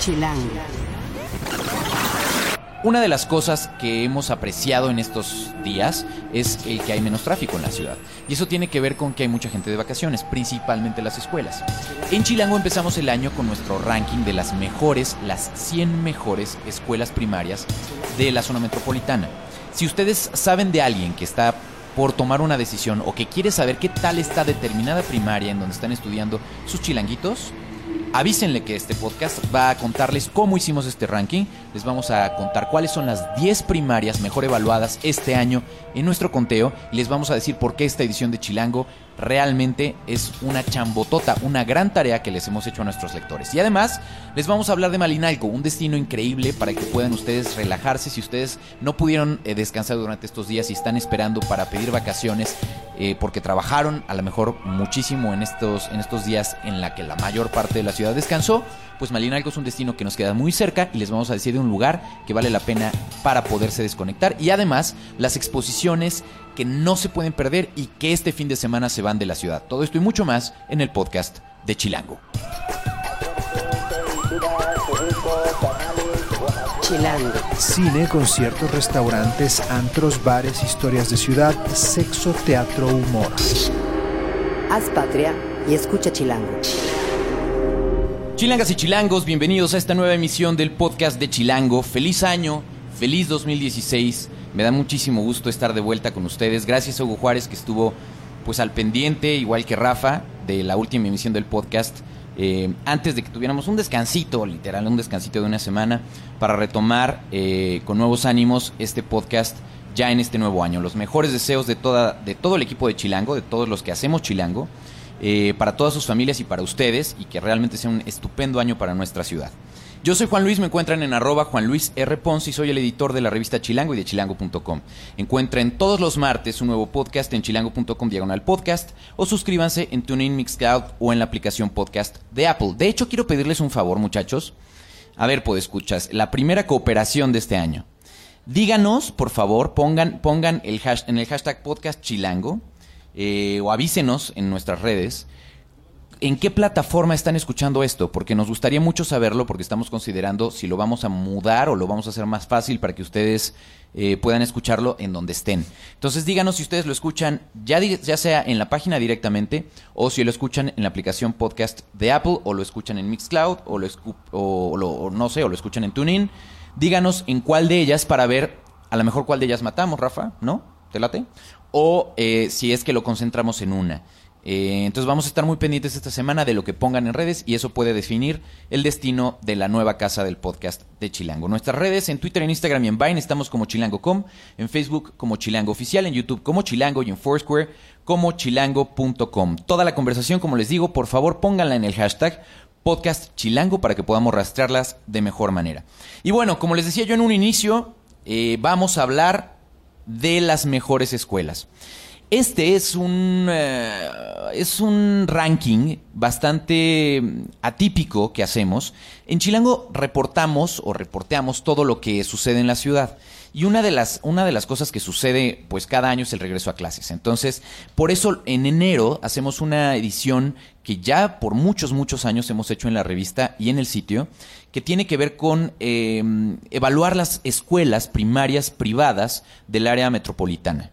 Chilango. Una de las cosas que hemos apreciado en estos días es el que hay menos tráfico en la ciudad. Y eso tiene que ver con que hay mucha gente de vacaciones, principalmente las escuelas. En Chilango empezamos el año con nuestro ranking de las mejores, las 100 mejores escuelas primarias de la zona metropolitana. Si ustedes saben de alguien que está por tomar una decisión o que quiere saber qué tal está determinada primaria en donde están estudiando sus chilanguitos, avísenle que este podcast va a contarles cómo hicimos este ranking. Les vamos a contar cuáles son las 10 primarias mejor evaluadas este año en nuestro conteo y les vamos a decir por qué esta edición de Chilango realmente es una chambotota, una gran tarea que les hemos hecho a nuestros lectores. Y además, les vamos a hablar de Malinalco, un destino increíble para que puedan ustedes relajarse si ustedes no pudieron eh, descansar durante estos días y están esperando para pedir vacaciones eh, porque trabajaron a lo mejor muchísimo en estos, en estos días en la que la mayor parte de la ciudad descansó pues Malinalco es un destino que nos queda muy cerca y les vamos a decir de un lugar que vale la pena para poderse desconectar y además las exposiciones que no se pueden perder y que este fin de semana se van de la ciudad. Todo esto y mucho más en el podcast de Chilango. Chilango. Cine, conciertos, restaurantes, antros, bares, historias de ciudad, sexo, teatro, humor. Haz patria y escucha Chilango. Chilangas y chilangos, bienvenidos a esta nueva emisión del podcast de Chilango. Feliz año, feliz 2016. Me da muchísimo gusto estar de vuelta con ustedes. Gracias a Hugo Juárez que estuvo pues al pendiente, igual que Rafa, de la última emisión del podcast. Eh, antes de que tuviéramos un descansito, literal, un descansito de una semana, para retomar eh, con nuevos ánimos este podcast ya en este nuevo año. Los mejores deseos de, toda, de todo el equipo de Chilango, de todos los que hacemos Chilango. Eh, para todas sus familias y para ustedes y que realmente sea un estupendo año para nuestra ciudad. Yo soy Juan Luis, me encuentran en arroba Juan Luis R. Pons y soy el editor de la revista Chilango y de chilango.com. Encuentren todos los martes un nuevo podcast en chilango.com diagonal podcast o suscríbanse en TuneIn Mixcloud o en la aplicación podcast de Apple. De hecho, quiero pedirles un favor, muchachos. A ver, pues escuchas, la primera cooperación de este año. Díganos, por favor, pongan, pongan el en el hashtag podcast chilango eh, o avísenos en nuestras redes en qué plataforma están escuchando esto, porque nos gustaría mucho saberlo, porque estamos considerando si lo vamos a mudar o lo vamos a hacer más fácil para que ustedes eh, puedan escucharlo en donde estén. Entonces díganos si ustedes lo escuchan ya, ya sea en la página directamente o si lo escuchan en la aplicación podcast de Apple o lo escuchan en Mixcloud o lo, o no sé, o lo escuchan en TuneIn. Díganos en cuál de ellas para ver a lo mejor cuál de ellas matamos, Rafa, ¿no? ¿Te late? O eh, si es que lo concentramos en una. Eh, entonces vamos a estar muy pendientes esta semana de lo que pongan en redes y eso puede definir el destino de la nueva casa del podcast de Chilango. Nuestras redes en Twitter, en Instagram y en Vine estamos como chilango.com, en Facebook como Chilango Oficial, en YouTube como Chilango y en Foursquare como chilango.com. Toda la conversación, como les digo, por favor pónganla en el hashtag podcast chilango para que podamos rastrearlas de mejor manera. Y bueno, como les decía yo en un inicio, eh, vamos a hablar de las mejores escuelas. Este es un, eh, es un ranking bastante atípico que hacemos. En Chilango reportamos o reporteamos todo lo que sucede en la ciudad. Y una de las, una de las cosas que sucede pues cada año es el regreso a clases. Entonces, por eso en enero hacemos una edición que ya por muchos, muchos años hemos hecho en la revista y en el sitio, que tiene que ver con eh, evaluar las escuelas primarias privadas del área metropolitana.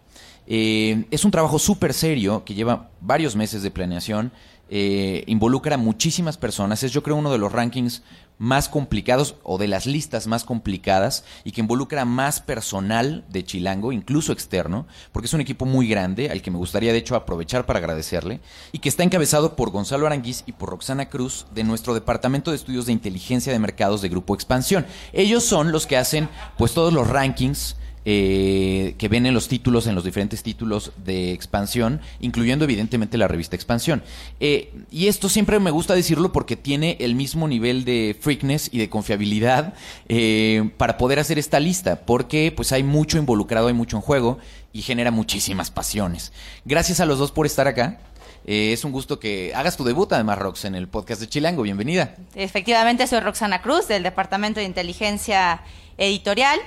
Eh, es un trabajo súper serio que lleva varios meses de planeación, eh, involucra a muchísimas personas, es yo creo uno de los rankings más complicados o de las listas más complicadas y que involucra más personal de Chilango, incluso externo, porque es un equipo muy grande al que me gustaría de hecho aprovechar para agradecerle y que está encabezado por Gonzalo Aranguiz y por Roxana Cruz de nuestro Departamento de Estudios de Inteligencia de Mercados de Grupo Expansión. Ellos son los que hacen pues todos los rankings eh, que ven en los títulos, en los diferentes títulos de expansión, incluyendo evidentemente la revista Expansión. Eh, y esto siempre me gusta decirlo porque tiene el mismo nivel de freakness y de confiabilidad eh, para poder hacer esta lista, porque pues hay mucho involucrado, hay mucho en juego y genera muchísimas pasiones. Gracias a los dos por estar acá. es un gusto que hagas tu debut, además, Rox, en el podcast de Chilango. Bienvenida. Efectivamente, soy Roxana Cruz, del Departamento de Inteligencia Editorial.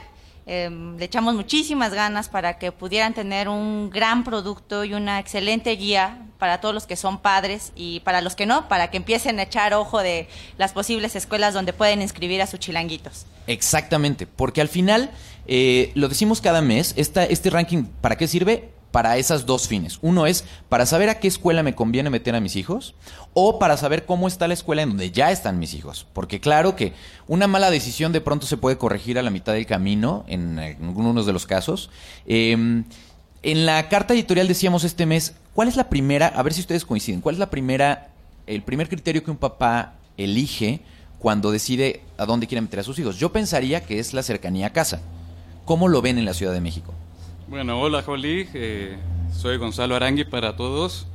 Em, le echamos muchísimas ganas para que pudieran tener un gran producto y una excelente guía para todos los que son padres y para los que no, para que empiecen a echar ojo de las posibles escuelas donde pueden inscribir a sus chilanguitos. Exactamente, porque al final, eh, lo decimos cada mes, esta, este ranking, ¿para qué sirve? Para esas dos fines. Uno es para saber a qué escuela me conviene meter a mis hijos o para saber cómo está la escuela en donde ya están mis hijos. Porque claro que una mala decisión de pronto se puede corregir a la mitad del camino en, algunos de los casos. Em, en la carta editorial decíamos este mes, ¿cuál es la primera, a ver si ustedes coinciden, cuál es la primera, el primer criterio que un papá elige cuando decide a dónde quiere meter a sus hijos? Yo pensaría que es la cercanía a casa. ¿Cómo lo ven en la Ciudad de México? Bueno, hola Jolí, eh, soy Gonzalo Arangui para todos.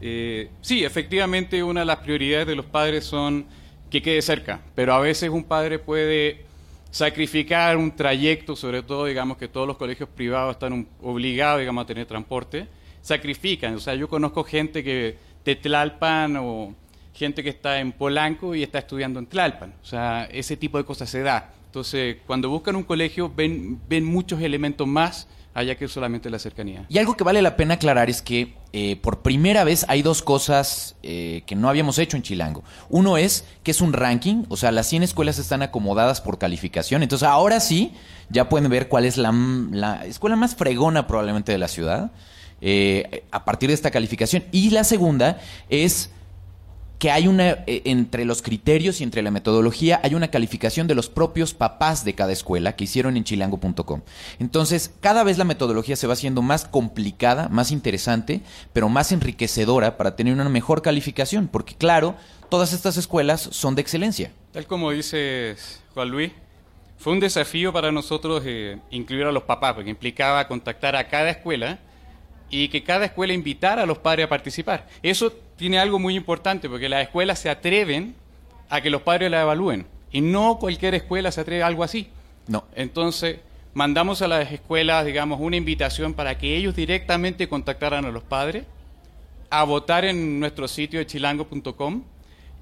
Eh, sí, efectivamente una de las prioridades de los padres son que quede cerca, pero a veces un padre puede sacrificar un trayecto, sobre todo digamos que todos los colegios privados están obligados digamos a tener transporte, sacrifican, o sea, yo conozco gente que de Tlalpan o gente que está en Polanco y está estudiando en Tlalpan, o sea, ese tipo de cosas se da. Entonces, cuando buscan un colegio ven, ven muchos elementos más allá que solamente la cercanía. Y algo que vale la pena aclarar es que eh, por primera vez hay dos cosas eh, que no habíamos hecho en Chilango. Uno es que es un ranking, o sea, las 100 escuelas están acomodadas por calificación. Entonces ahora sí, ya pueden ver cuál es la, la escuela más fregona probablemente de la ciudad eh, a partir de esta calificación. Y la segunda es que hay una, eh, entre los criterios y entre la metodología, hay una calificación de los propios papás de cada escuela que hicieron en chilango.com. Entonces, cada vez la metodología se va haciendo más complicada, más interesante, pero más enriquecedora para tener una mejor calificación, porque claro, todas estas escuelas son de excelencia. Tal como dice Juan Luis, fue un desafío para nosotros eh, incluir a los papás, porque implicaba contactar a cada escuela y que cada escuela invitara a los padres a participar. Eso tiene algo muy importante, porque las escuelas se atreven a que los padres la evalúen. Y no cualquier escuela se atreve a algo así. No. Entonces, mandamos a las escuelas, digamos, una invitación para que ellos directamente contactaran a los padres, a votar en nuestro sitio de chilango.com.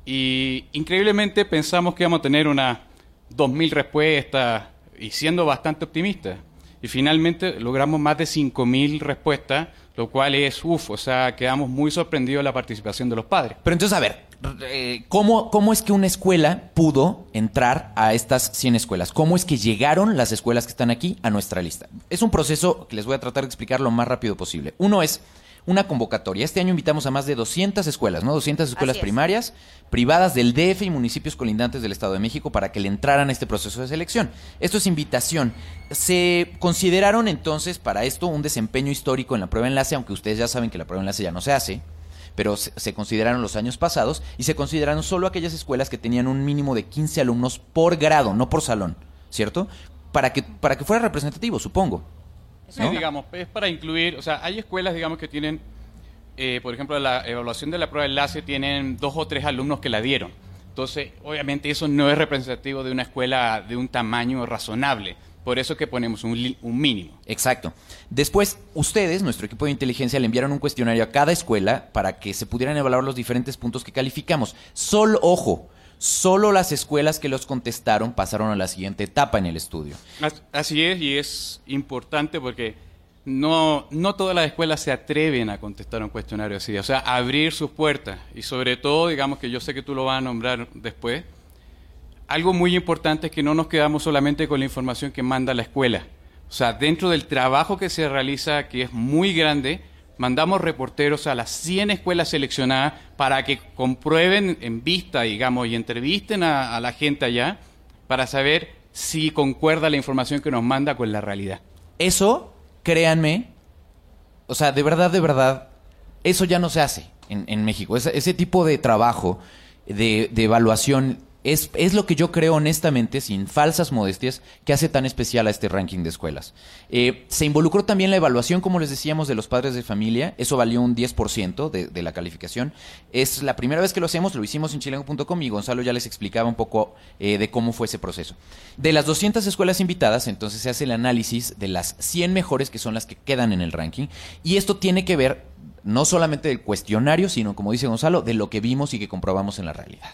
Y increíblemente pensamos que íbamos a tener unas 2.000 respuestas y siendo bastante optimistas. Y finalmente logramos más de 5.000 respuestas lo cual es, uff, o sea, quedamos muy sorprendidos de la participación de los padres. Pero entonces, a ver, eh, ¿cómo, ¿cómo es que una escuela pudo entrar a estas 100 escuelas? ¿Cómo es que llegaron las escuelas que están aquí a nuestra lista? Es un proceso que les voy a tratar de explicar lo más rápido posible. Uno es una convocatoria. Este año invitamos a más de 200 escuelas, ¿no? 200 escuelas primarias, privadas del DF y municipios colindantes del Estado de México para que le entraran a este proceso de selección. Esto es invitación. Se consideraron entonces para esto un desempeño histórico en la prueba enlace, aunque ustedes ya saben que la prueba enlace ya no se hace pero se, consideraron los años pasados y se consideraron solo aquellas escuelas que tenían un mínimo de 15 alumnos por grado, no por salón, ¿cierto? Para que, para que fuera representativo, supongo. Sí, digamos, es para incluir, o sea, hay escuelas, digamos, que tienen, eh, por ejemplo, la evaluación de la prueba de enlace tienen dos o tres alumnos que la dieron. Entonces, obviamente eso no es representativo de una escuela de un tamaño razonable. Por eso que ponemos un, un, mínimo. Exacto. Después, ustedes, nuestro equipo de inteligencia, le enviaron un cuestionario a cada escuela para que se pudieran evaluar los diferentes puntos que calificamos. Solo, ojo, Solo las escuelas que los contestaron pasaron a la siguiente etapa en el estudio. Así es, y es importante porque no, no todas las escuelas se atreven a contestar un cuestionario así, o sea, abrir sus puertas. Y sobre todo, digamos que yo sé que tú lo vas a nombrar después, algo muy importante es que no nos quedamos solamente con la información que manda la escuela. O sea, dentro del trabajo que se realiza, que es muy grande, mandamos reporteros a las 100 escuelas seleccionadas para que comprueben en vista, digamos, y entrevisten a, la gente allá para saber si concuerda la información que nos manda con la realidad. Eso, créanme, o sea, de verdad, de verdad, eso ya no se hace en, México. Ese, tipo de trabajo de evaluación es, es, lo que yo creo honestamente, sin falsas modestias, que hace tan especial a este ranking de escuelas. Eh, se involucró también la evaluación, como les decíamos, de los padres de familia. Eso valió un 10% de, de la calificación. Es la primera vez que lo hacemos, lo hicimos en chilengo.com y Gonzalo ya les explicaba un poco eh, de cómo fue ese proceso. De las 200 escuelas invitadas, entonces se hace el análisis de las 100 mejores que son las que quedan en el ranking. Y esto tiene que ver no solamente del cuestionario, sino, como dice Gonzalo, de lo que vimos y que comprobamos en la realidad.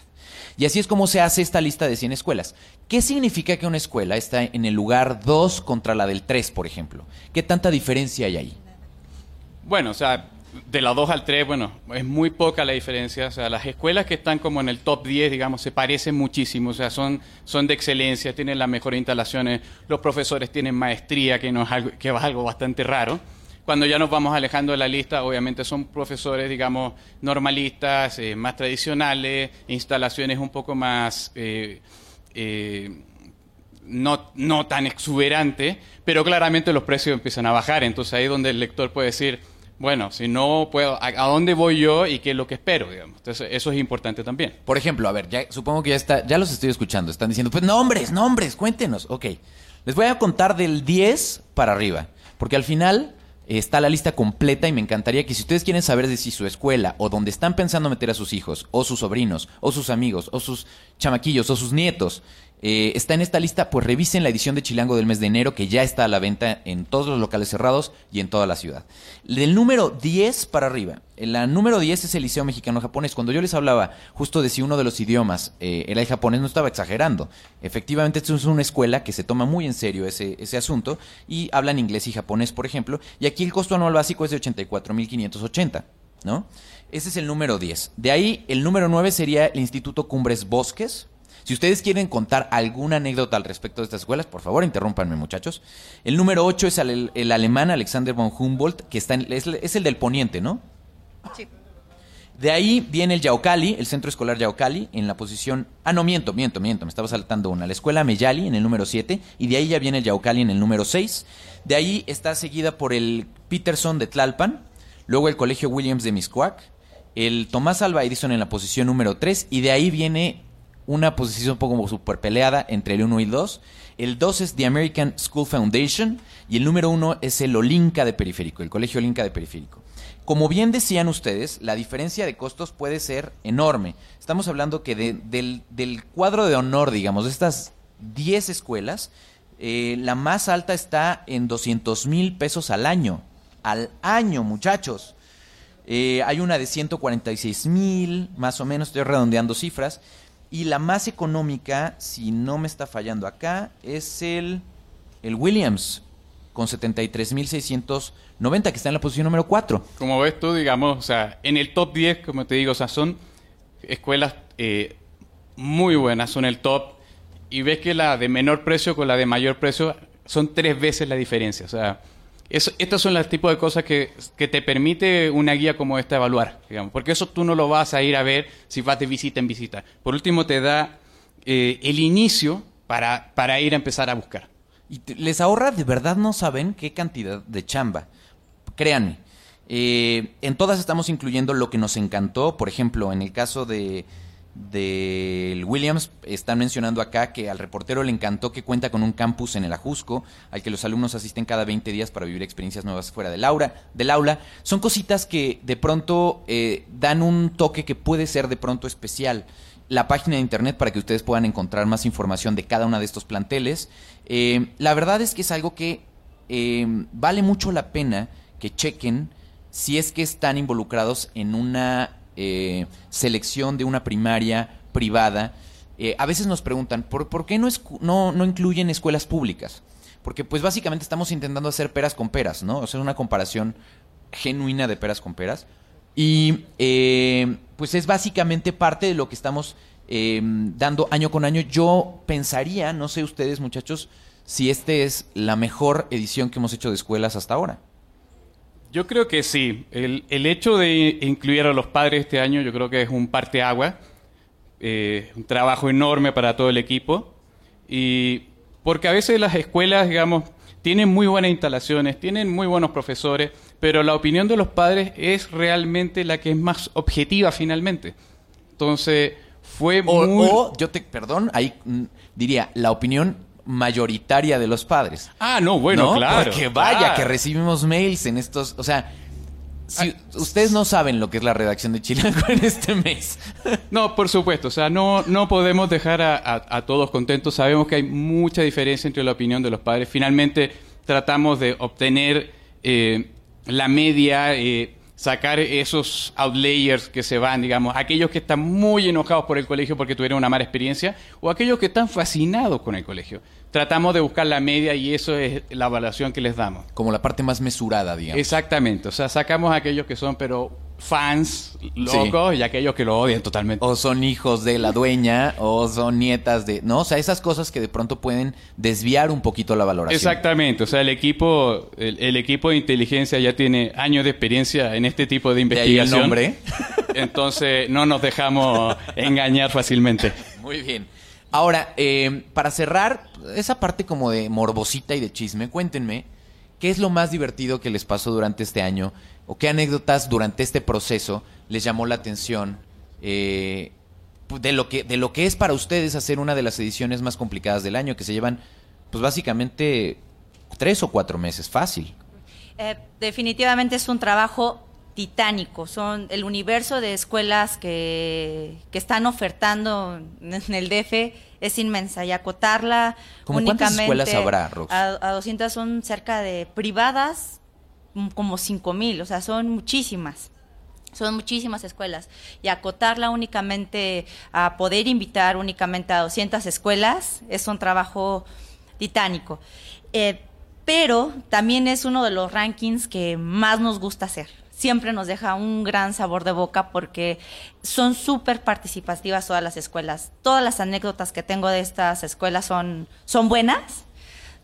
Y así es como se hace esta lista de 100 escuelas. ¿Qué significa que una escuela está en el lugar 2 contra la del 3, por ejemplo? ¿Qué tanta diferencia hay ahí? Bueno, o sea, de la 2 al 3, bueno, es muy poca la diferencia. O sea, las escuelas que están como en el top 10, digamos, se parecen muchísimo. O sea, son, son de excelencia, tienen las mejores instalaciones, los profesores tienen maestría, que, no es algo, que es algo bastante raro. Cuando ya nos vamos alejando de la lista, obviamente son profesores, digamos, normalistas, eh, más tradicionales, instalaciones un poco más... Eh, eh, no, no tan exuberantes, pero claramente los precios empiezan a bajar. Entonces ahí es donde el lector puede decir, bueno, si no puedo, ¿a, dónde voy yo y qué es lo que espero? Digamos. Entonces, eso es importante también. Por ejemplo, a ver, ya, supongo que ya está, ya los estoy escuchando. Están diciendo, pues nombres, nombres, cuéntenos. Ok, les voy a contar del 10 para arriba, porque al final está la lista completa y me encantaría que si ustedes quieren saber de si su escuela o donde están pensando meter a sus hijos, o sus sobrinos, o sus amigos, o sus chamaquillos, o sus nietos, eh, está en esta lista, pues revisen la edición de Chilango del mes de enero, que ya está a la venta en todos los locales cerrados y en toda la ciudad. Del número 10 para arriba, la número 10 es el Liceo Mexicano Japonés. Cuando yo les hablaba justo de si uno de los idiomas eh, era el japonés, no estaba exagerando. Efectivamente, esto es una escuela que se toma muy en serio ese, ese asunto y hablan inglés y japonés, por ejemplo. Y aquí el costo anual básico es de 84.580, ¿no? Ese es el número 10. De ahí, el número 9 sería el Instituto Cumbres Bosques si ustedes quieren contar alguna anécdota al respecto de estas escuelas, por favor, interrúmpanme, muchachos. El número 8 es el, alemán Alexander von Humboldt, que está es, el del poniente, ¿no? Sí. De ahí viene el Yaocali, el centro escolar Yaocali, en la posición. Ah, no, miento, miento, miento, me estaba saltando una. La escuela Meyali en el número 7, y de ahí ya viene el Yaocali en el número 6. De ahí está seguida por el Peterson de Tlalpan, luego el colegio Williams de Miscuac, el Tomás Alba Edison en la posición número 3, y de ahí viene una posición un poco super peleada entre el 1 y el 2. El 2 es The American School Foundation y el número 1 es el Olinka de Periférico, el Colegio Olinka de Periférico. Como bien decían ustedes, la diferencia de costos puede ser enorme. Estamos hablando que del, cuadro de honor, digamos, de estas 10 escuelas, eh, la más alta está en 200 mil pesos al año. Al año, muchachos. Eh, hay una de 146 mil, más o menos, estoy redondeando cifras. Y la más económica, si no me está fallando acá, es el, el Williams, con 73.690, que está en la posición número 4. Como ves tú, digamos, o sea, en el top 10, como te digo, o sea, son escuelas eh, muy buenas, son el top, y ves que la de menor precio con la de mayor precio son tres veces la diferencia. O sea, estos son los tipos de cosas que, te permite una guía como esta evaluar, digamos, porque eso tú no lo vas a ir a ver si vas de visita en visita. Por último, te da eh, el inicio para, para ir a empezar a buscar. Y les ahorra, de verdad no saben qué cantidad de chamba. Créanme. Eh, en todas estamos incluyendo lo que nos encantó. Por ejemplo, en el caso de del Williams están mencionando acá que al reportero le encantó que cuenta con un campus en el Ajusco, al que los alumnos asisten cada 20 días para vivir experiencias nuevas fuera del aula. Del aula. Son cositas que de pronto eh, dan un toque que puede ser de pronto especial. La página de internet para que ustedes puedan encontrar más información de cada uno de estos planteles. Eh, la verdad es que es algo que eh, vale mucho la pena que chequen si es que están involucrados en una eh, selección de una primaria privada, eh, a veces nos preguntan, ¿por, por qué no, no, incluyen escuelas públicas? Porque pues básicamente estamos intentando hacer peras con peras, ¿no? Hacer una comparación genuina de peras con peras. Y eh, pues es básicamente parte de lo que estamos dando año con año. Yo pensaría, no sé ustedes muchachos, si esta es la mejor edición que hemos hecho de escuelas hasta ahora. Yo creo que sí. El, hecho de incluir a los padres este año yo creo que es un parteagua, eh, un trabajo enorme para todo el equipo. Y porque a veces las escuelas, digamos, tienen muy buenas instalaciones, tienen muy buenos profesores, pero la opinión de los padres es realmente la que es más objetiva finalmente. Entonces, fue muy... O, yo te, perdón, ahí mm, diría, la opinión mayoritaria de los padres. Ah, no, bueno, claro. Porque vaya que recibimos mails en estos, o sea, si ustedes no saben lo que es la redacción de Chilango en este mes. No, por supuesto. O sea, no, no podemos dejar a, todos contentos. Sabemos que hay mucha diferencia entre la opinión de los padres. Finalmente tratamos de obtener eh, la media. Eh, sacar esos outlayers que se van, digamos, aquellos que están muy enojados por el colegio porque tuvieron una mala experiencia o aquellos que están fascinados con el colegio. Tratamos de buscar la media y eso es la evaluación que les damos. Como la parte más mesurada, digamos. Exactamente, o sea, sacamos a aquellos que son pero fans locos y aquellos que lo odian totalmente. O son hijos de la dueña o son nietas de... No, o sea, esas cosas que de pronto pueden desviar un poquito la valoración. Exactamente, o sea, el equipo, el, equipo de inteligencia ya tiene años de experiencia en este tipo de investigación. ¿De el nombre. Entonces no nos dejamos engañar fácilmente. Muy bien. Ahora, eh, para cerrar esa parte como de morbosita y de chisme, cuéntenme, ¿qué es lo más divertido que les pasó durante este año? ¿O qué anécdotas durante este proceso les llamó la atención eh, de, lo que, de lo que es para ustedes hacer una de las ediciones más complicadas del año, que se llevan, pues básicamente, tres o cuatro meses, fácil? Eh, definitivamente es un trabajo titánico. Son el universo de escuelas que, que están ofertando en el DF es inmensa y acotarla únicamente ¿Cuántas escuelas habrá, Rox? A, 200 son cerca de privadas mm, como 5 mil, o sea, son muchísimas. Son muchísimas escuelas. Y acotarla únicamente a poder invitar únicamente a 200 escuelas es un trabajo titánico. Eh, pero también es uno de los rankings que más nos gusta hacer siempre nos deja un gran sabor de boca porque son súper participativas todas las escuelas. Todas las anécdotas que tengo de estas escuelas son, son buenas.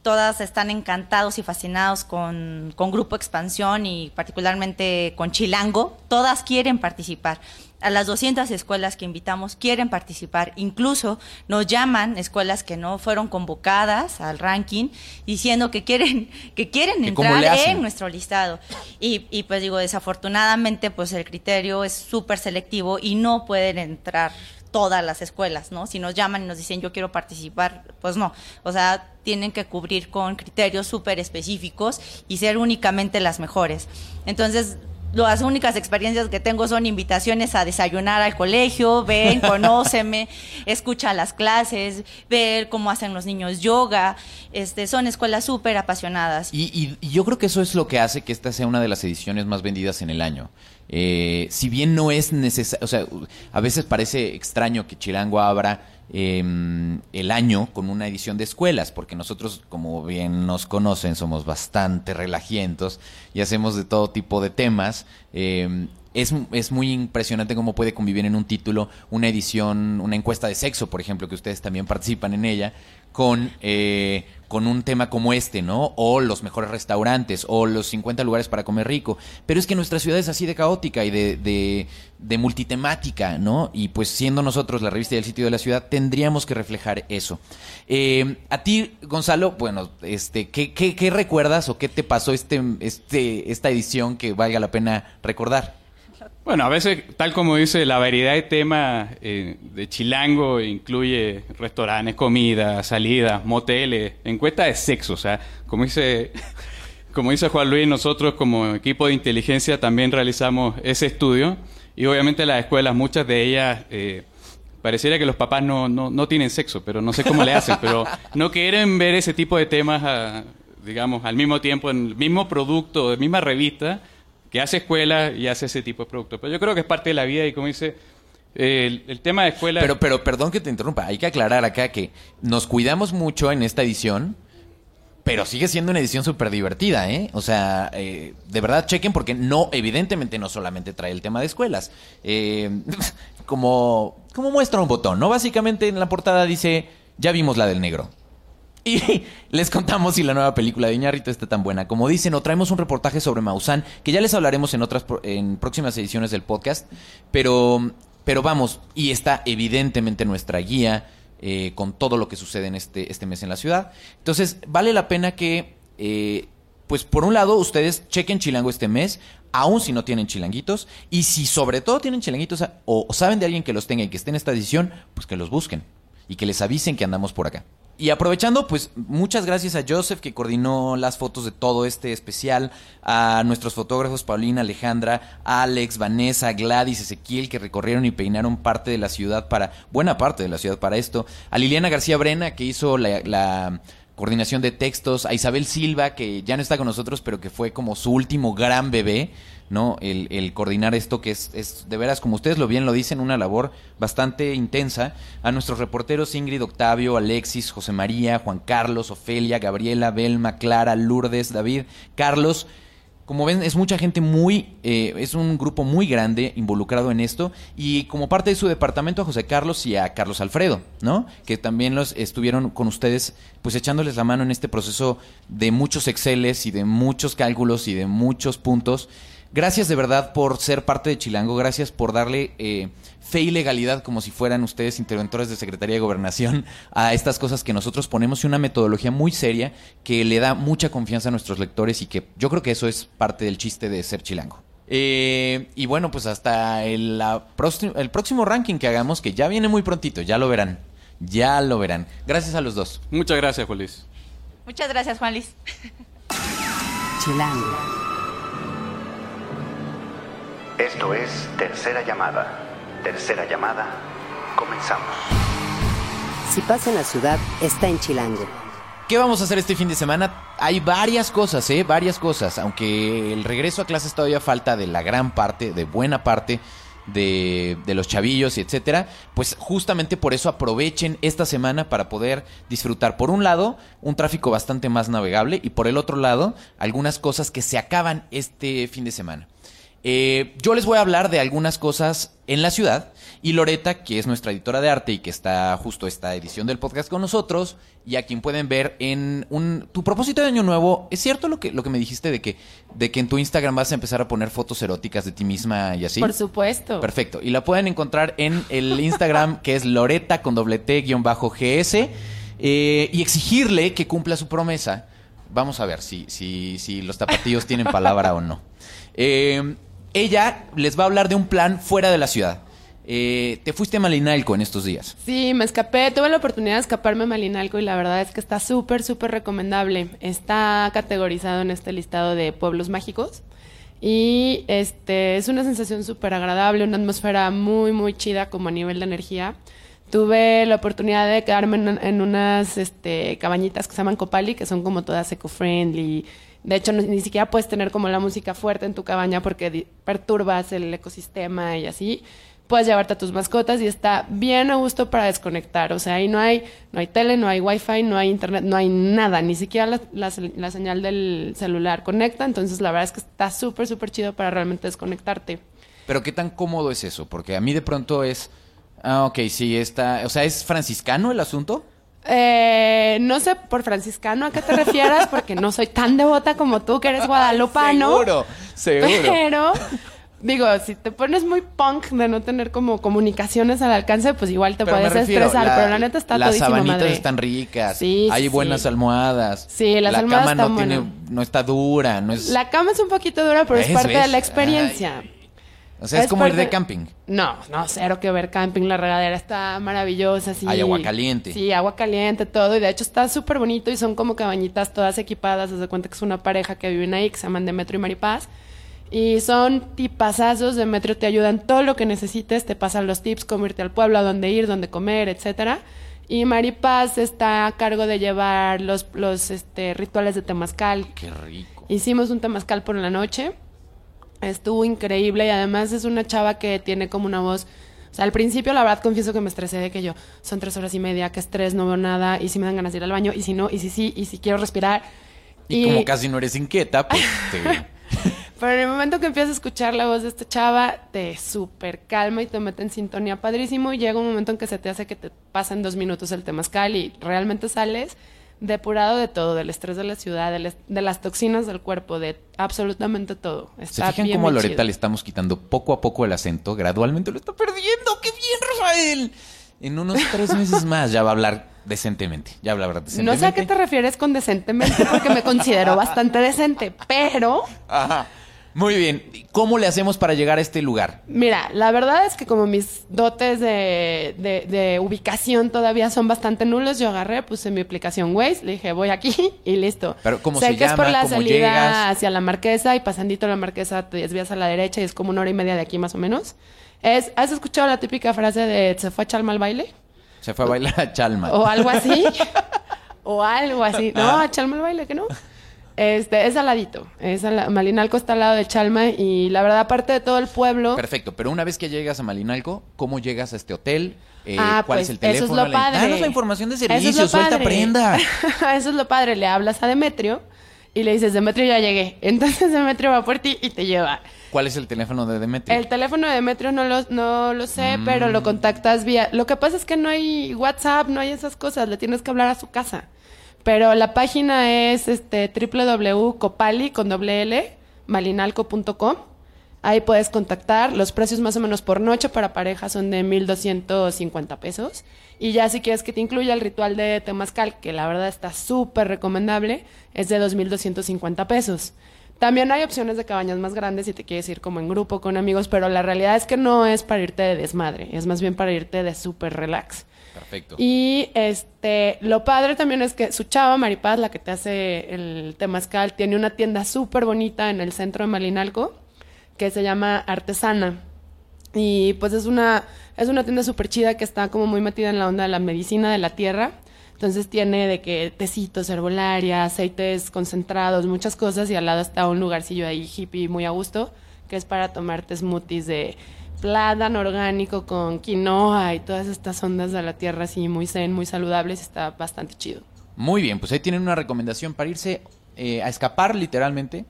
Todas están encantados y fascinados con, con Grupo Expansión y particularmente con Chilango. Todas quieren participar a las 200 escuelas que invitamos quieren participar. Incluso nos llaman escuelas que no fueron convocadas al ranking diciendo que quieren, que quieren entrar en nuestro listado. Y, y, pues digo, desafortunadamente pues el criterio es súper selectivo y no pueden entrar todas las escuelas, ¿no? Si nos llaman y nos dicen yo quiero participar, pues no. O sea, tienen que cubrir con criterios súper específicos y ser únicamente las mejores. Entonces, las únicas experiencias que tengo son invitaciones a desayunar al colegio, ven, conóceme, escucha las clases, ver cómo hacen los niños yoga. Este, son escuelas súper apasionadas. Y, yo creo que eso es lo que hace que esta sea una de las ediciones más vendidas en el año. Eh, si bien no es necesario, o sea, a veces parece extraño que Chilango abra Em, el año con una edición de escuelas, porque nosotros, como bien nos conocen, somos bastante relajientos y hacemos de todo tipo de temas. Em, es, es, muy impresionante cómo puede convivir en un título una edición, una encuesta de sexo, por ejemplo, que ustedes también participan en ella, con, eh, con un tema como este, ¿no? O los mejores restaurantes, o los 50 lugares para comer rico. Pero es que nuestra ciudad es así de caótica y de, de, de multitemática, ¿no? Y pues siendo nosotros la revista del sitio de la ciudad, tendríamos que reflejar eso. Eh, a ti, Gonzalo, bueno, este, ¿qué, qué, qué recuerdas o qué te pasó este, este, esta edición que valga la pena recordar? Bueno, a veces, tal como dice, la variedad de temas eh, de Chilango incluye restaurantes, comidas, salidas, moteles, encuestas de sexo. O sea, como dice, como dice Juan Luis, nosotros como equipo de inteligencia también realizamos ese estudio. Y obviamente las escuelas, muchas de ellas, eh, pareciera que los papás no, no, no, tienen sexo, pero no sé cómo le hacen, pero no quieren ver ese tipo de temas, digamos, al mismo tiempo, en el mismo producto, en la misma revista que hace escuela y hace ese tipo de productos. Pero yo creo que es parte de la vida y como dice, el, tema de escuela... Pero, pero perdón que te interrumpa, hay que aclarar acá que nos cuidamos mucho en esta edición, pero sigue siendo una edición súper divertida, ¿eh? O sea, eh, de verdad chequen porque no, evidentemente no solamente trae el tema de escuelas. Eh, como, como muestra un botón, ¿no? Básicamente en la portada dice, ya vimos la del negro. Y les contamos si la nueva película de Iñárritu está tan buena. Como dicen, o traemos un reportaje sobre Maussan, que ya les hablaremos en otras en próximas ediciones del podcast. Pero, pero vamos, y está evidentemente nuestra guía eh, con todo lo que sucede en este, este mes en la ciudad. Entonces, vale la pena que, eh, pues por un lado, ustedes chequen Chilango este mes, aun si no tienen chilanguitos. Y si sobre todo tienen chilanguitos o, o saben de alguien que los tenga y que esté en esta edición, pues que los busquen y que les avisen que andamos por acá. Y aprovechando, pues muchas gracias a Joseph que coordinó las fotos de todo este especial, a nuestros fotógrafos Paulina, Alejandra, Alex, Vanessa, Gladys, Ezequiel que recorrieron y peinaron parte de la ciudad para, buena parte de la ciudad para esto, a Liliana García Brena que hizo la, coordinación de textos, a Isabel Silva, que ya no está con nosotros, pero que fue como su último gran bebé, ¿no? El, coordinar esto que es, es, de veras, como ustedes lo bien lo dicen, una labor bastante intensa. A nuestros reporteros Ingrid, Octavio, Alexis, José María, Juan Carlos, Ofelia, Gabriela, Belma, Clara, Lourdes, David, Carlos. Como ven, es mucha gente muy, eh, es un grupo muy grande involucrado en esto y como parte de su departamento a José Carlos y a Carlos Alfredo, ¿no? Que también los estuvieron con ustedes, pues echándoles la mano en este proceso de muchos Exceles y de muchos cálculos y de muchos puntos. Gracias de verdad por ser parte de Chilango, gracias por darle eh, fe y legalidad como si fueran ustedes interventores de Secretaría de Gobernación a estas cosas que nosotros ponemos y una metodología muy seria que le da mucha confianza a nuestros lectores y que yo creo que eso es parte del chiste de ser Chilango. Eh, y bueno, pues hasta el, la el próximo ranking que hagamos, que ya viene muy prontito, ya lo verán, ya lo verán. Gracias a los dos. Muchas gracias, Juan Luis. Muchas gracias, Juan Luis. Chilango. Esto es Tercera Llamada. Tercera Llamada. Comenzamos. Si pasa en la ciudad, está en Chilango. ¿Qué vamos a hacer este fin de semana? Hay varias cosas, ¿eh? Varias cosas. Aunque el regreso a clases todavía falta de la gran parte, de buena parte de, de los chavillos y etcétera. Pues justamente por eso aprovechen esta semana para poder disfrutar, por un lado, un tráfico bastante más navegable y por el otro lado, algunas cosas que se acaban este fin de semana. Eh, yo les voy a hablar de algunas cosas en la ciudad y Loreta, que es nuestra editora de arte y que está justo esta edición del podcast con nosotros y a quien pueden ver en un tu propósito de año nuevo, ¿es cierto lo que lo que me dijiste de que de que en tu Instagram vas a empezar a poner fotos eróticas de ti misma y así? Por supuesto. Perfecto. Y la pueden encontrar en el Instagram que es Loreta con doble T guion bajo GS eh, y exigirle que cumpla su promesa. Vamos a ver si, si, si los tapatillos tienen palabra o no. Eh, ella les va a hablar de un plan fuera de la ciudad. Eh, te fuiste a Malinalco en estos días. Sí, me escapé, tuve la oportunidad de escaparme a Malinalco y la verdad es que está súper, súper recomendable. Está categorizado en este listado de pueblos mágicos y este es una sensación súper agradable, una atmósfera muy, muy chida como a nivel de energía. Tuve la oportunidad de quedarme en, unas este, cabañitas que se llaman Copali, que son como todas eco-friendly. De hecho, ni siquiera puedes tener como la música fuerte en tu cabaña porque perturbas el ecosistema y así. Puedes llevarte a tus mascotas y está bien a gusto para desconectar. O sea, ahí no hay, no hay tele, no hay wifi, no hay internet, no hay nada. Ni siquiera la, la la señal del celular conecta. Entonces, la verdad es que está súper, súper chido para realmente desconectarte. Pero qué tan cómodo es eso? Porque a mí de pronto es... Ah, ok, sí, está... O sea, ¿es franciscano el asunto? Eh, no sé por franciscano a qué te refieras, porque no soy tan devota como tú, que eres guadalupano. Seguro, seguro. Pero, digo, si te pones muy punk de no tener como comunicaciones al alcance, pues igual te Pero puedes refiero, estresar. la- pero la neta está Las sabanitas madre. están ricas. Sí, Hay sí, buenas almohadas. Sí, las la almohadas cama no tiene, no está dura, no es. La cama es un poquito dura, pero es parte de la experiencia. Ay. O sea, es, es como ir de camping. No, no, cero que ver camping, la regadera está maravillosa, sí. Hay agua caliente. Sí, agua caliente, todo, y de hecho está súper bonito y son como cabañitas todas equipadas, se cuenta que es una pareja que viven ahí, que se llaman Demetrio y Maripaz, y son tipazazos, Demetrio te ayudan todo lo que necesites, te pasan los tips, cómo irte al pueblo, a dónde ir, dónde comer, etcétera, y Maripaz está a cargo de llevar los, los este, rituales de temazcal, Qué rico. Hicimos un temazcal por la noche. Estuvo increíble y además es una chava que tiene como una voz. O sea, al principio la verdad confieso que me estresé de que yo son tres horas y media, que estrés, no veo nada, y si me dan ganas de ir al baño, y si no, y si sí, y si quiero respirar. Y, como casi no eres inquieta, pues te- Pero en el momento que empiezas a escuchar la voz de esta chava, te super calma y te mete en sintonía padrísimo. Y llega un momento en que se te hace que te pasen dos minutos el temazcal y realmente sales depurado de todo, del estrés de la ciudad, del de, las toxinas del cuerpo, de absolutamente todo. ¿Se Está fijan bien, cómo a Loreta chido. le estamos quitando poco a poco el acento? Gradualmente lo está perdiendo. ¡Qué bien, Rafael! En unos tres meses más ya va a hablar decentemente. Ya va a hablar No decentemente. sé a qué te refieres con decentemente, porque me considero bastante decente, pero Ajá. Muy bien. ¿Cómo le hacemos para llegar a este lugar? mira, la verdad es que como mis dotes de, de- de ubicación todavía son bastante nulos, yo agarré, puse mi aplicación Waze, le dije voy aquí y listo. Pero, ¿cómo sé se que es por la ¿Cómo salida llegas? hacia la Marquesa y pasandito la Marquesa te desvías a la derecha y es como una hora y media de aquí más o menos. Es, ¿Has escuchado la típica frase de se fue a Chalma al baile? Se fue a bailar a Chalma. o algo así. o algo así. No, a Chalma el baile, que no. Este, es al ladito. Es al- Malinalco está al lado de Chalma y la verdad, aparte de todo el pueblo. Perfecto, pero una vez que llegas a Malinalco, ¿cómo llegas a este hotel? Eh, Ah, ¿Cuál pues, es el eso es teléfono? lo La- padre. Danos la información de Eso es servicio, suelta padre. prenda. Eso es lo padre. Le hablas a Demetrio y le dices, Demetrio, ya llegué. Entonces Demetrio va por ti y te lleva. ¿Cuál es el teléfono de Demetrio? El teléfono de Demetrio no lo, no lo sé, Mm. pero lo contactas vía... Lo que pasa es que no hay WhatsApp, no hay esas cosas. Le tienes que hablar a su casa. Pero la página es este www.copali con doble. Ahí puedes contactar. Los precios más o menos por noche para pareja son de 1,250 pesos. Y ya si quieres que te incluya el ritual de Temazcal, que la verdad está súper recomendable, es de 2,250 pesos. También hay opciones de cabañas más grandes si te quieres ir como en grupo con amigos, pero la realidad es que no es para irte de desmadre, es más bien para irte de súper relax. Perfecto. Y este, lo padre también es que su chava, Maripaz, la que te hace el temazcal, tiene una tienda súper bonita en el centro de Malinalco que se llama Artesana. Y pues es una, es una tienda súper chida que está como muy metida en la onda de la medicina de la tierra. Entonces tiene de que tecitos, herbolaria, aceites concentrados, muchas cosas. Y al lado está un lugarcillo ahí hippie muy a gusto, que es para tomarte smoothies de plátano orgánico con quinoa y todas estas ondas de la tierra así muy zen, muy saludables. Está bastante chido. Muy bien, pues ahí tienen una recomendación para irse eh, a escapar literalmente,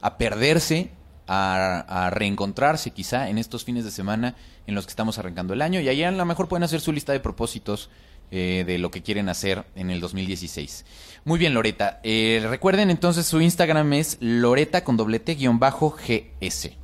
a perderse, a, reencontrarse quizá en estos fines de semana en los que estamos arrancando el año y ahí a lo mejor pueden hacer su lista de propósitos eh, de lo que quieren hacer en el 2016. Muy bien, Loreta. Eh, recuerden entonces su Instagram es Loreta con doblete guion bajo GS.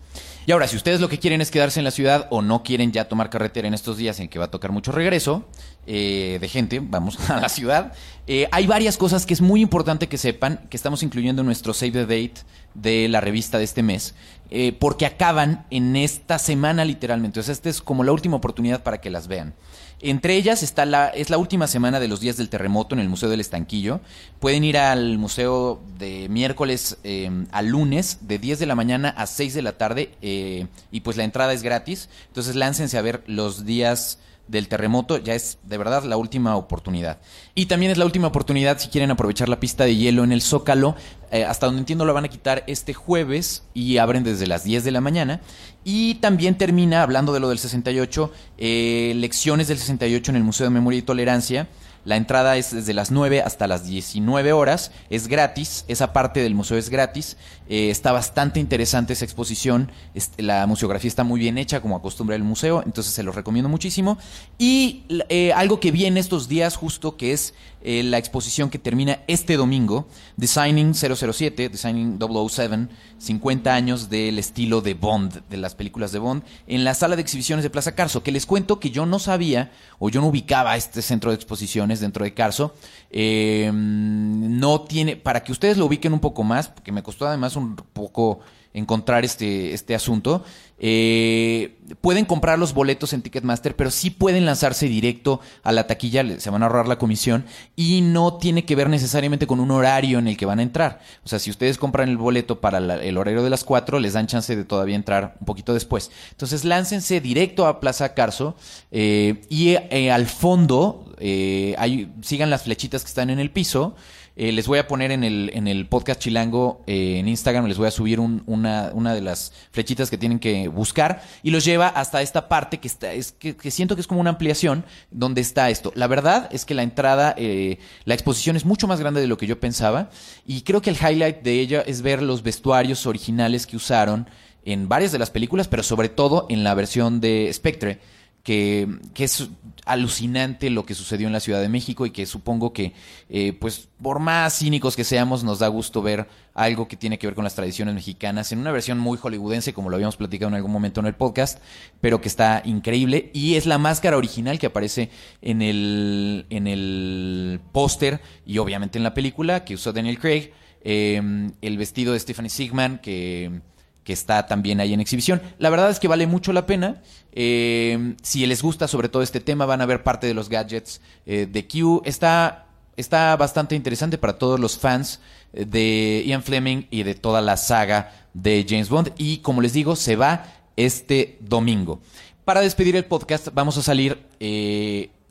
Y ahora, si ustedes lo que quieren es quedarse en la ciudad o no quieren ya tomar carretera en estos días en que va a tocar mucho regreso eh, de gente, vamos a la ciudad, eh, hay varias cosas que es muy importante que sepan que estamos incluyendo en nuestro Save the Date de la revista de este mes, eh, porque acaban en esta semana literalmente. O sea, esta es como la última oportunidad para que las vean. Entre ellas está la, es la última semana de los días del terremoto en el Museo del Estanquillo. Pueden ir al museo de miércoles eh, a lunes, de 10 de la mañana a 6 de la tarde, eh, y pues la entrada es gratis. Entonces láncense a ver los días del terremoto, ya es de verdad la última oportunidad. Y también es la última oportunidad si quieren aprovechar la pista de hielo en el Zócalo. Eh, hasta donde entiendo lo van a quitar este jueves y abren desde las 10 de la mañana. Y también termina, hablando de lo del 68, eh, lecciones del 68 en el Museo de Memoria y Tolerancia. La entrada es desde las 9 hasta las 19 horas, es gratis, esa parte del museo es gratis, eh, está bastante interesante esa exposición, la museografía está muy bien hecha como acostumbra el museo, entonces se los recomiendo muchísimo. Y eh, algo que vi en estos días justo que es eh, la exposición que termina este domingo, Designing 007, Designing 007, 50 años del estilo de Bond, de las películas de Bond, en la sala de exhibiciones de Plaza Carso, que les cuento que yo no sabía o yo no ubicaba este centro de exposiciones dentro de Carso. Eh, no tiene, para que ustedes lo ubiquen un poco más, porque me costó además un poco encontrar este, este asunto. Eh, pueden comprar los boletos en Ticketmaster, pero sí pueden lanzarse directo a la taquilla, se van a ahorrar la comisión y no tiene que ver necesariamente con un horario en el que van a entrar. O sea, si ustedes compran el boleto para la- el horario de las 4, les dan chance de todavía entrar un poquito después. Entonces, láncense directo a Plaza Carso eh, y eh, al fondo eh, sigan las flechitas que están en el piso. Eh, les voy a poner en el, en el podcast Chilango eh, en Instagram, les voy a subir un- una, una de las flechitas que tienen que buscar y los lleva hasta esta parte que, está, es, que, que siento que es como una ampliación donde está esto. La verdad es que la entrada, eh, la exposición es mucho más grande de lo que yo pensaba y creo que el highlight de ella es ver los vestuarios originales que usaron en varias de las películas, pero sobre todo en la versión de Spectre que, que es alucinante lo que sucedió en la Ciudad de México y que supongo que, eh, pues, por más cínicos que seamos, nos da gusto ver algo que tiene que ver con las tradiciones mexicanas en una versión muy hollywoodense, como lo habíamos platicado en algún momento en el podcast, pero que está increíble y es la máscara original que aparece en el, en el póster y obviamente en la película que usó Daniel Craig, eh, el vestido de Stephanie Sigman que que está también ahí en exhibición. La verdad es que vale mucho la pena. Eh, si les gusta sobre todo este tema, van a ver parte de los gadgets eh, de Q. Está, está bastante interesante para todos los fans eh, de Ian Fleming y de toda la saga de James Bond. Y como les digo, se va este domingo. Para despedir el podcast, vamos a salir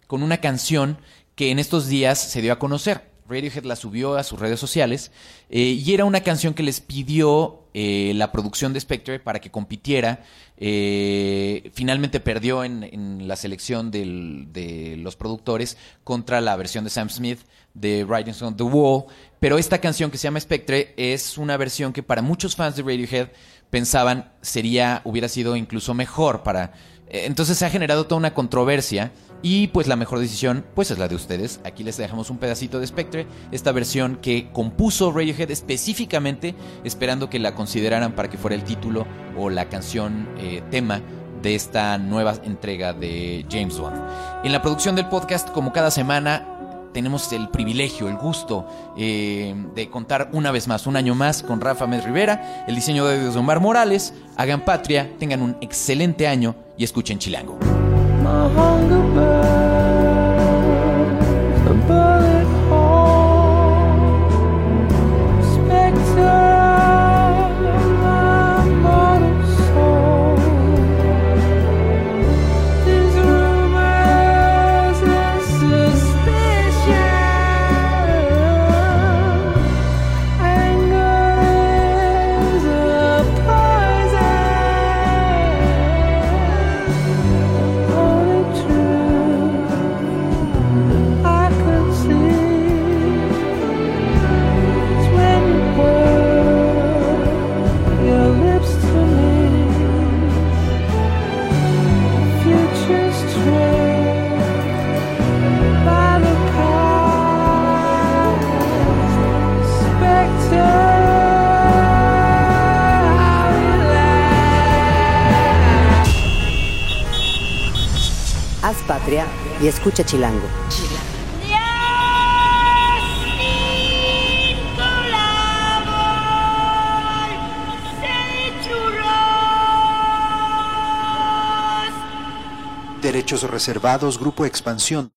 con una canción que en estos días se dio a conocer. Radiohead la subió a sus redes sociales y era una canción que les pidió eh, la producción de Spectre para que compitiera. Eh, finalmente perdió en, en la selección de los productores contra la versión de Sam Smith de Writings on the Wall. Pero esta canción que se llama Spectre es una versión que para muchos fans de Radiohead pensaban sería, hubiera sido incluso mejor para... eh, Entonces se ha generado toda una controversia y pues la mejor decisión pues es la de ustedes. Aquí les dejamos un pedacito de Spectre, esta versión que compuso Radiohead específicamente esperando que la consideraran para que fuera el título o la canción eh, tema de esta nueva entrega de James Bond. En la producción del podcast, como cada semana, tenemos el privilegio, el gusto eh, de contar una vez más, un año más, con Rafa Med Rivera, el diseño de de Omar Morales. Hagan patria, tengan un excelente año y escuchen Chilango. Y escucha Chilango. Derechos reservados, Grupo Expansión.